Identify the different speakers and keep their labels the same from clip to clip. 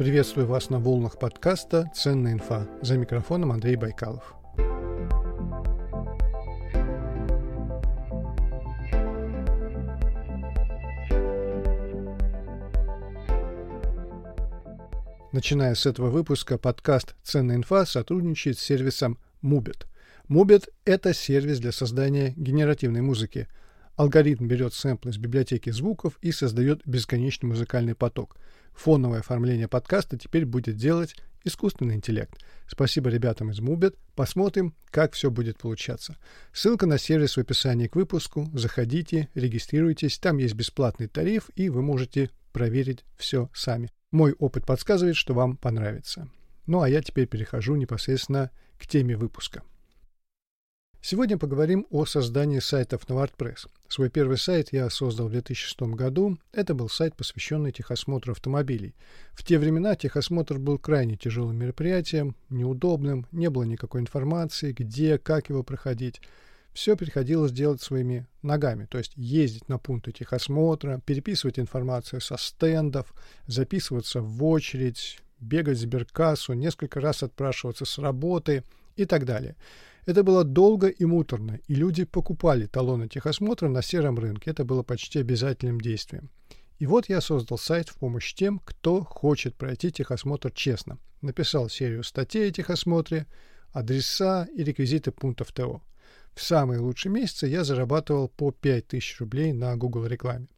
Speaker 1: Приветствую вас на волнах подкаста «Ценная инфа». За микрофоном Андрей Байкалов. Начиная с этого выпуска, подкаст «Ценная инфа» сотрудничает с сервисом Mubit. Mubit — это сервис для создания генеративной музыки. Алгоритм берет сэмплы из библиотеки звуков и создает бесконечный музыкальный поток — Фоновое оформление подкаста теперь будет делать искусственный интеллект. Спасибо ребятам из Mubit. Посмотрим, как все будет получаться. Ссылка на сервис в описании к выпуску. Заходите, регистрируйтесь. Там есть бесплатный тариф, и вы можете проверить все сами. Мой опыт подсказывает, что вам понравится. Ну а я теперь перехожу непосредственно к теме выпуска. Сегодня поговорим о создании сайтов на WordPress. Свой первый сайт я создал в 2006 году. Это был сайт, посвященный техосмотру автомобилей. В те времена техосмотр был крайне тяжелым мероприятием, неудобным, не было никакой информации, где, как его проходить. Все приходилось делать своими ногами, то есть ездить на пункты техосмотра, переписывать информацию со стендов, записываться в очередь, бегать в сберкассу, несколько раз отпрашиваться с работы и так далее. Это было долго и муторно, и люди покупали талоны техосмотра на сером рынке. Это было почти обязательным действием. И вот я создал сайт в помощь тем, кто хочет пройти техосмотр честно. Написал серию статей о техосмотре, адреса и реквизиты пунктов ТО. В самые лучшие месяцы я зарабатывал по 5000 рублей на Google рекламе.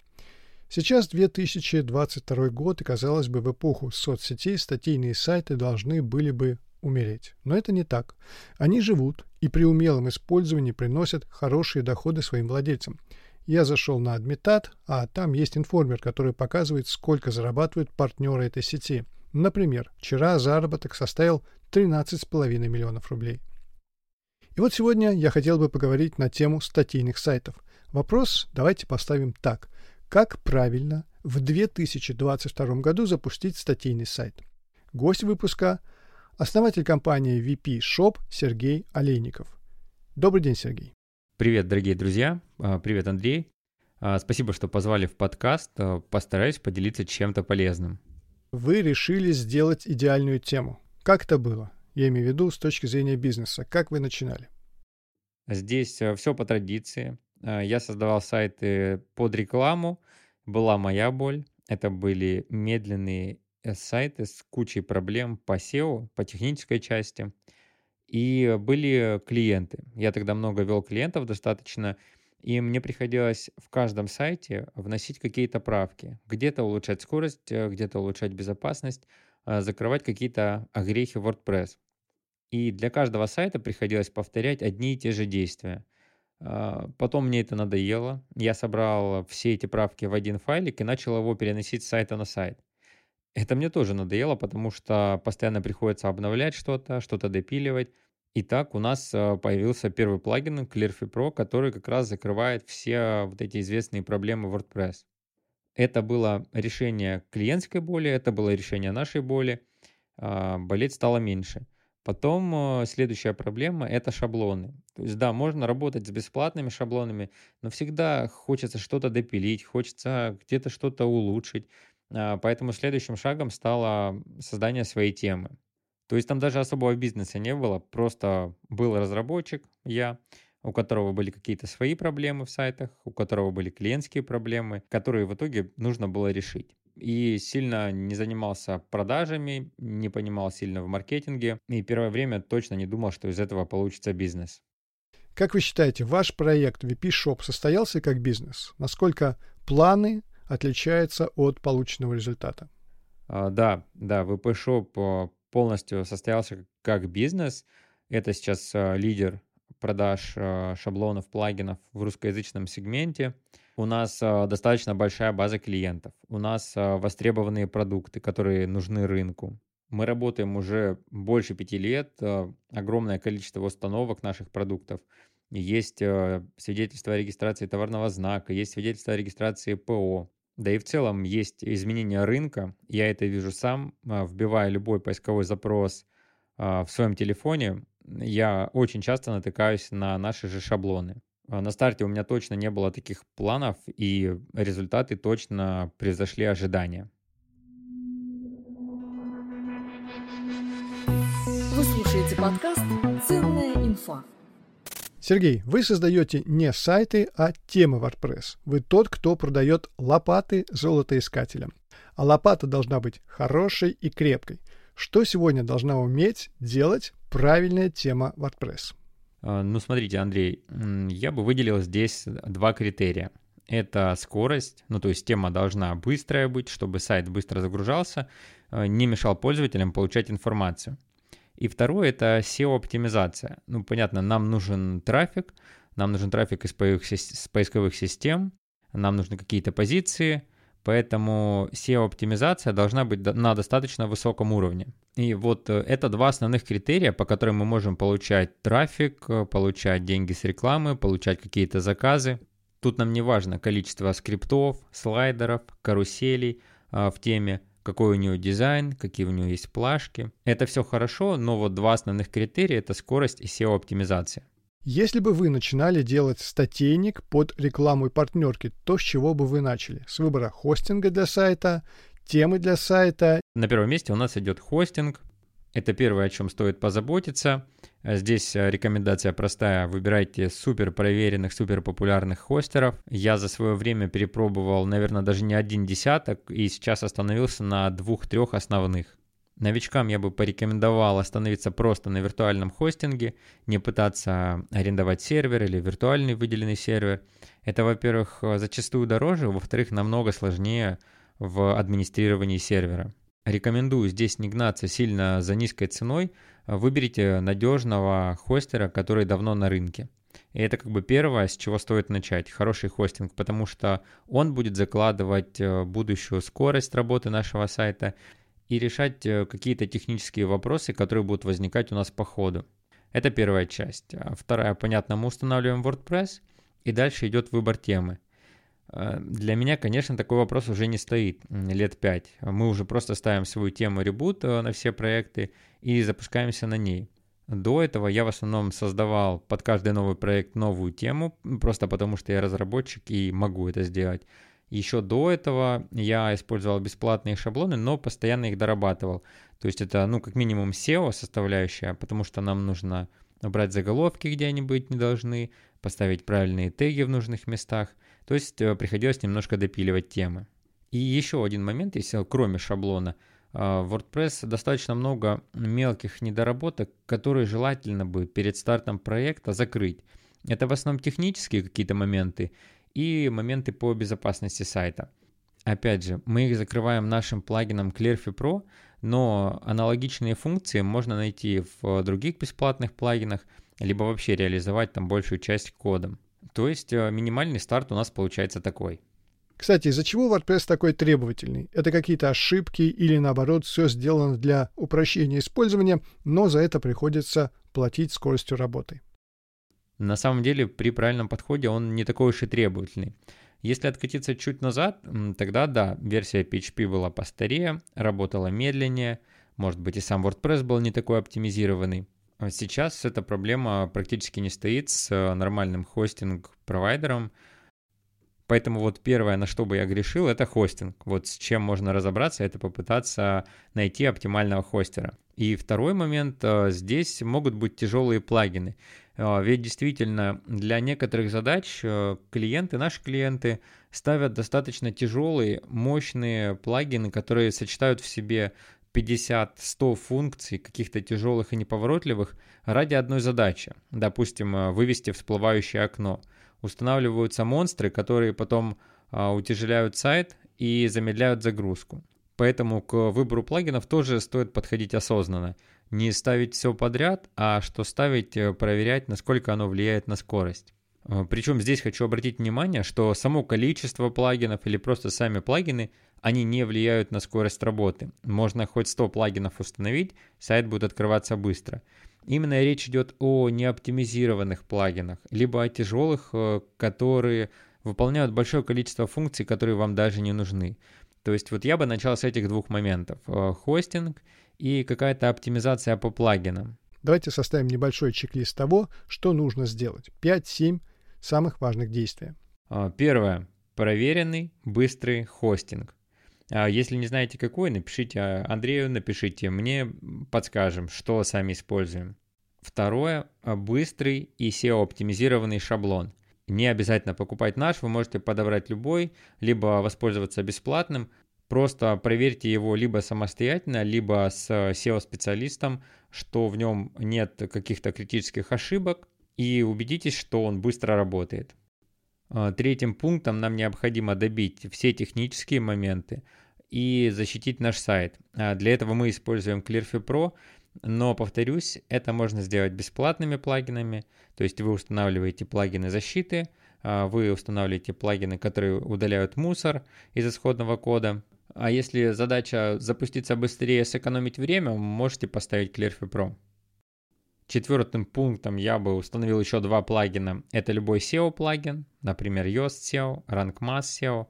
Speaker 1: Сейчас 2022 год, и казалось бы, в эпоху соцсетей статейные сайты должны были бы умереть. Но это не так. Они живут и при умелом использовании приносят хорошие доходы своим владельцам. Я зашел на Адмитат, а там есть информер, который показывает, сколько зарабатывают партнеры этой сети. Например, вчера заработок составил 13,5 миллионов рублей. И вот сегодня я хотел бы поговорить на тему статейных сайтов. Вопрос давайте поставим так. Как правильно в 2022 году запустить статейный сайт? Гость выпуска основатель компании VP Shop Сергей Олейников. Добрый день, Сергей.
Speaker 2: Привет, дорогие друзья. А, привет, Андрей. А, спасибо, что позвали в подкаст. А, постараюсь поделиться чем-то полезным.
Speaker 1: Вы решили сделать идеальную тему. Как это было? Я имею в виду с точки зрения бизнеса. Как вы начинали?
Speaker 2: Здесь все по традиции. Я создавал сайты под рекламу. Была моя боль. Это были медленные сайты с кучей проблем по SEO, по технической части. И были клиенты. Я тогда много вел клиентов достаточно, и мне приходилось в каждом сайте вносить какие-то правки. Где-то улучшать скорость, э, где-то улучшать безопасность, э, закрывать какие-то огрехи WordPress. И для каждого сайта приходилось повторять одни и те же действия. А, потом мне это надоело. Я собрал все эти правки в один файлик и начал его переносить с сайта на сайт. Это мне тоже надоело, потому что постоянно приходится обновлять что-то, что-то допиливать. И так у нас э, появился первый плагин Clearfy Pro, который как раз закрывает все вот эти известные проблемы WordPress. Это было решение клиентской боли, это было решение нашей боли. А, болеть стало меньше. Потом э, следующая проблема – это шаблоны. То есть, да, можно работать с бесплатными шаблонами, но всегда хочется что-то допилить, хочется где-то что-то улучшить. А, поэтому следующим шагом стало создание своей темы. То есть там даже особого бизнеса не было, просто был разработчик, я, у которого были какие-то свои проблемы в сайтах, у которого были клиентские проблемы, которые в итоге нужно было решить. И сильно не занимался продажами, не понимал сильно в маркетинге, и первое время точно не думал, что из этого получится бизнес.
Speaker 1: Как вы считаете, ваш проект VP Shop состоялся как бизнес? Насколько планы отличается от полученного результата.
Speaker 2: А, да, да, VP Shop а, полностью состоялся как бизнес. Это сейчас а, лидер продаж шаблонов, плагинов в русскоязычном сегменте. У нас достаточно большая база клиентов. У нас востребованные продукты, которые нужны рынку. Мы работаем уже больше пяти лет. Огромное количество установок наших продуктов. Есть свидетельство о регистрации товарного знака, есть свидетельство о регистрации ПО. Да и в целом есть изменения рынка. Я это вижу сам, а, вбивая любой поисковой запрос а, в своем телефоне. Я очень часто натыкаюсь на наши же шаблоны. А, на старте у меня точно не было таких планов, и результаты точно превзошли ожидания.
Speaker 1: Вы слушаете подкаст «Ценная инфа». Сергей, вы создаете не сайты, а темы WordPress. Вы тот, кто продает лопаты золотоискателям. А лопата должна быть хорошей и крепкой. Что сегодня должна уметь делать правильная тема WordPress?
Speaker 2: А, ну, смотрите, Андрей, я бы выделил здесь два критерия. Это скорость, ну то есть тема должна быстрая быть, чтобы сайт быстро загружался, а, не мешал пользователям получать информацию. И второе это SEO-оптимизация. Ну, понятно, нам нужен трафик, нам нужен трафик из поисковых систем, нам нужны какие-то позиции, Поэтому SEO-оптимизация должна быть на достаточно высоком уровне. И вот э, это два основных критерия, по которым мы можем получать трафик, э, получать деньги с рекламы, получать какие-то заказы. Тут нам не важно количество скриптов, слайдеров, каруселей а, в теме, какой у нее дизайн, какие у нее есть плашки. Это все хорошо, но вот два основных критерия – это скорость и SEO-оптимизация.
Speaker 1: Если бы вы начинали делать статейник под рекламу и партнерки, то с чего бы вы начали? С выбора хостинга для сайта, темы для сайта?
Speaker 2: На первом месте у нас идет хостинг. Это первое, о чем стоит позаботиться. Здесь э, рекомендация простая. Выбирайте супер проверенных, супер популярных хостеров. Я за свое время перепробовал, наверное, даже не один десяток, и сейчас остановился на двух-трех основных. Новичкам я бы порекомендовал остановиться просто на виртуальном хостинге, не пытаться арендовать сервер или виртуальный выделенный сервер. Это, во-первых, зачастую дороже, во-вторых, намного сложнее в администрировании сервера. Рекомендую здесь не гнаться сильно за низкой ценой, выберите надежного хостера, который давно на рынке. И это как бы первое, с чего стоит начать. Хороший хостинг, потому что он будет закладывать э, будущую скорость работы нашего сайта и решать э, какие-то технические вопросы, которые будут возникать у нас по ходу. Это первая часть. А вторая, понятно, мы устанавливаем WordPress, и дальше идет выбор темы. Э, для меня, конечно, такой вопрос уже не стоит лет 5. Мы уже просто ставим свою тему ребут э, на все проекты и запускаемся на ней. До этого я в основном создавал под каждый новый проект новую тему, просто потому что я разработчик и могу это сделать. Еще до этого я использовал бесплатные шаблоны, но постоянно их дорабатывал. То есть это, ну, как минимум SEO составляющая, потому что нам нужно убрать заголовки, где они быть не должны, поставить правильные теги в нужных местах. То есть э, приходилось немножко допиливать темы. И еще один момент, если кроме шаблона, э, в WordPress достаточно много мелких недоработок, которые желательно бы перед стартом проекта закрыть. Это в основном технические какие-то моменты, и моменты по безопасности сайта. Опять же, мы их закрываем нашим плагином Clearfy Pro, но аналогичные функции можно найти в других бесплатных плагинах, либо вообще реализовать там большую часть кодом. То есть э, минимальный старт у нас получается такой.
Speaker 1: Кстати, из-за чего WordPress такой требовательный? Это какие-то ошибки или наоборот все сделано для упрощения использования, но за это приходится платить скоростью работы.
Speaker 2: На самом деле, при правильном подходе он не такой уж и требовательный. Если откатиться чуть назад, тогда да, версия PHP была постарее, работала медленнее, может быть и сам WordPress был не такой оптимизированный. А сейчас эта проблема практически не стоит с э, нормальным хостинг-провайдером, Поэтому вот первое, на что бы я грешил, это хостинг. Вот с чем можно разобраться, это попытаться найти оптимального хостера. И второй момент, э, здесь могут быть тяжелые плагины. Э, ведь действительно для некоторых задач клиенты, наши клиенты ставят достаточно тяжелые, мощные плагины, которые сочетают в себе 50-100 функций, каких-то тяжелых и неповоротливых, ради одной задачи. Допустим, вывести всплывающее окно. Устанавливаются монстры, которые потом утяжеляют сайт и замедляют загрузку. Поэтому к выбору плагинов тоже стоит подходить осознанно. Не ставить все подряд, а что ставить, э, проверять, насколько оно влияет на скорость. Э, Причем здесь хочу обратить внимание, что само количество плагинов или просто сами плагины, они не влияют на скорость работы. Можно хоть 100 плагинов установить, сайт будет открываться быстро. Именно речь идет о неоптимизированных плагинах, либо о тяжелых, э, которые выполняют большое количество функций, которые вам даже не нужны. То есть вот я бы начал с этих двух моментов. Э, хостинг и какая-то оптимизация по плагинам.
Speaker 1: Давайте составим небольшой чек-лист того, что нужно сделать. 5-7 самых важных действий.
Speaker 2: Э, первое. Проверенный, быстрый хостинг. А если не знаете какой, напишите Андрею, напишите мне, подскажем, что сами используем. Второе – быстрый и SEO-оптимизированный шаблон. Не обязательно покупать наш, вы можете подобрать любой, либо воспользоваться бесплатным. Просто проверьте его либо самостоятельно, либо с SEO-специалистом, что в нем нет каких-то критических ошибок, и убедитесь, что он быстро работает. А, третьим пунктом нам необходимо добить все технические моменты и защитить наш сайт. А, для этого мы используем Clearview Pro, но, повторюсь, это можно сделать бесплатными плагинами, то есть вы устанавливаете плагины защиты, а, вы устанавливаете плагины, которые удаляют мусор из исходного кода, а если задача запуститься быстрее, сэкономить время, можете поставить Clearview Pro. Четвертым пунктом я бы установил еще два плагина. Это любой SEO плагин, например, Yoast SEO, RankMass SEO,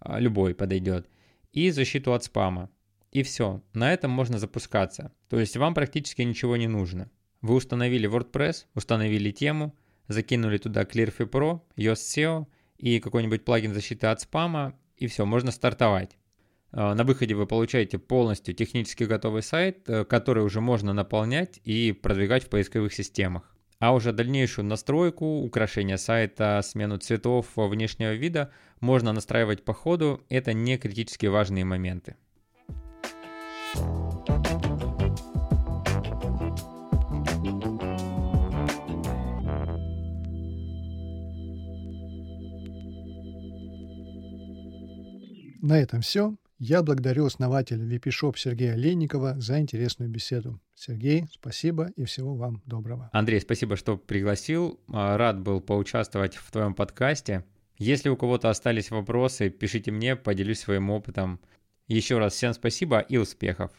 Speaker 2: а, любой подойдет. И защиту от спама. И все, на этом можно запускаться. То есть вам практически ничего не нужно. Вы установили WordPress, установили тему, закинули туда Clearview Pro, Yoast SEO и какой-нибудь плагин защиты от спама, и все, можно стартовать. А, на выходе вы получаете полностью технически готовый сайт, э, который уже можно наполнять и продвигать в поисковых системах. А уже дальнейшую настройку, украшение сайта, смену цветов внешнего вида можно настраивать по ходу. Это не критически важные моменты.
Speaker 1: На этом все. Я благодарю основателя VP-Shop Сергея Ленникова за интересную беседу. Сергей, спасибо и всего вам доброго.
Speaker 2: Андрей, спасибо, что пригласил. А, рад был поучаствовать в твоем подкасте. Если у кого-то остались вопросы, пишите мне, поделюсь своим опытом. Еще раз всем спасибо и успехов.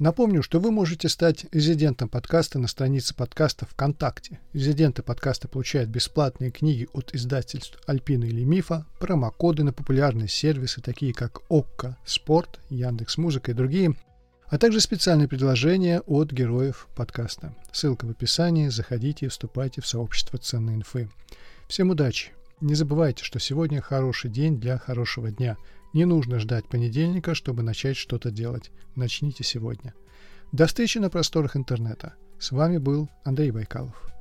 Speaker 1: Напомню, что вы можете стать резидентом подкаста на странице подкаста ВКонтакте. Резиденты подкаста получают бесплатные книги от издательств Альпина или Мифа, промокоды на популярные сервисы, такие как ОККО, Спорт, Яндекс Музыка и другие, а также специальные предложения от героев подкаста. Ссылка в описании, заходите и вступайте в сообщество ценной инфы. Всем удачи! Не забывайте, что сегодня хороший день для хорошего дня – не нужно ждать понедельника, чтобы начать что-то делать. Начните сегодня. До встречи на просторах интернета. С вами был Андрей Байкалов.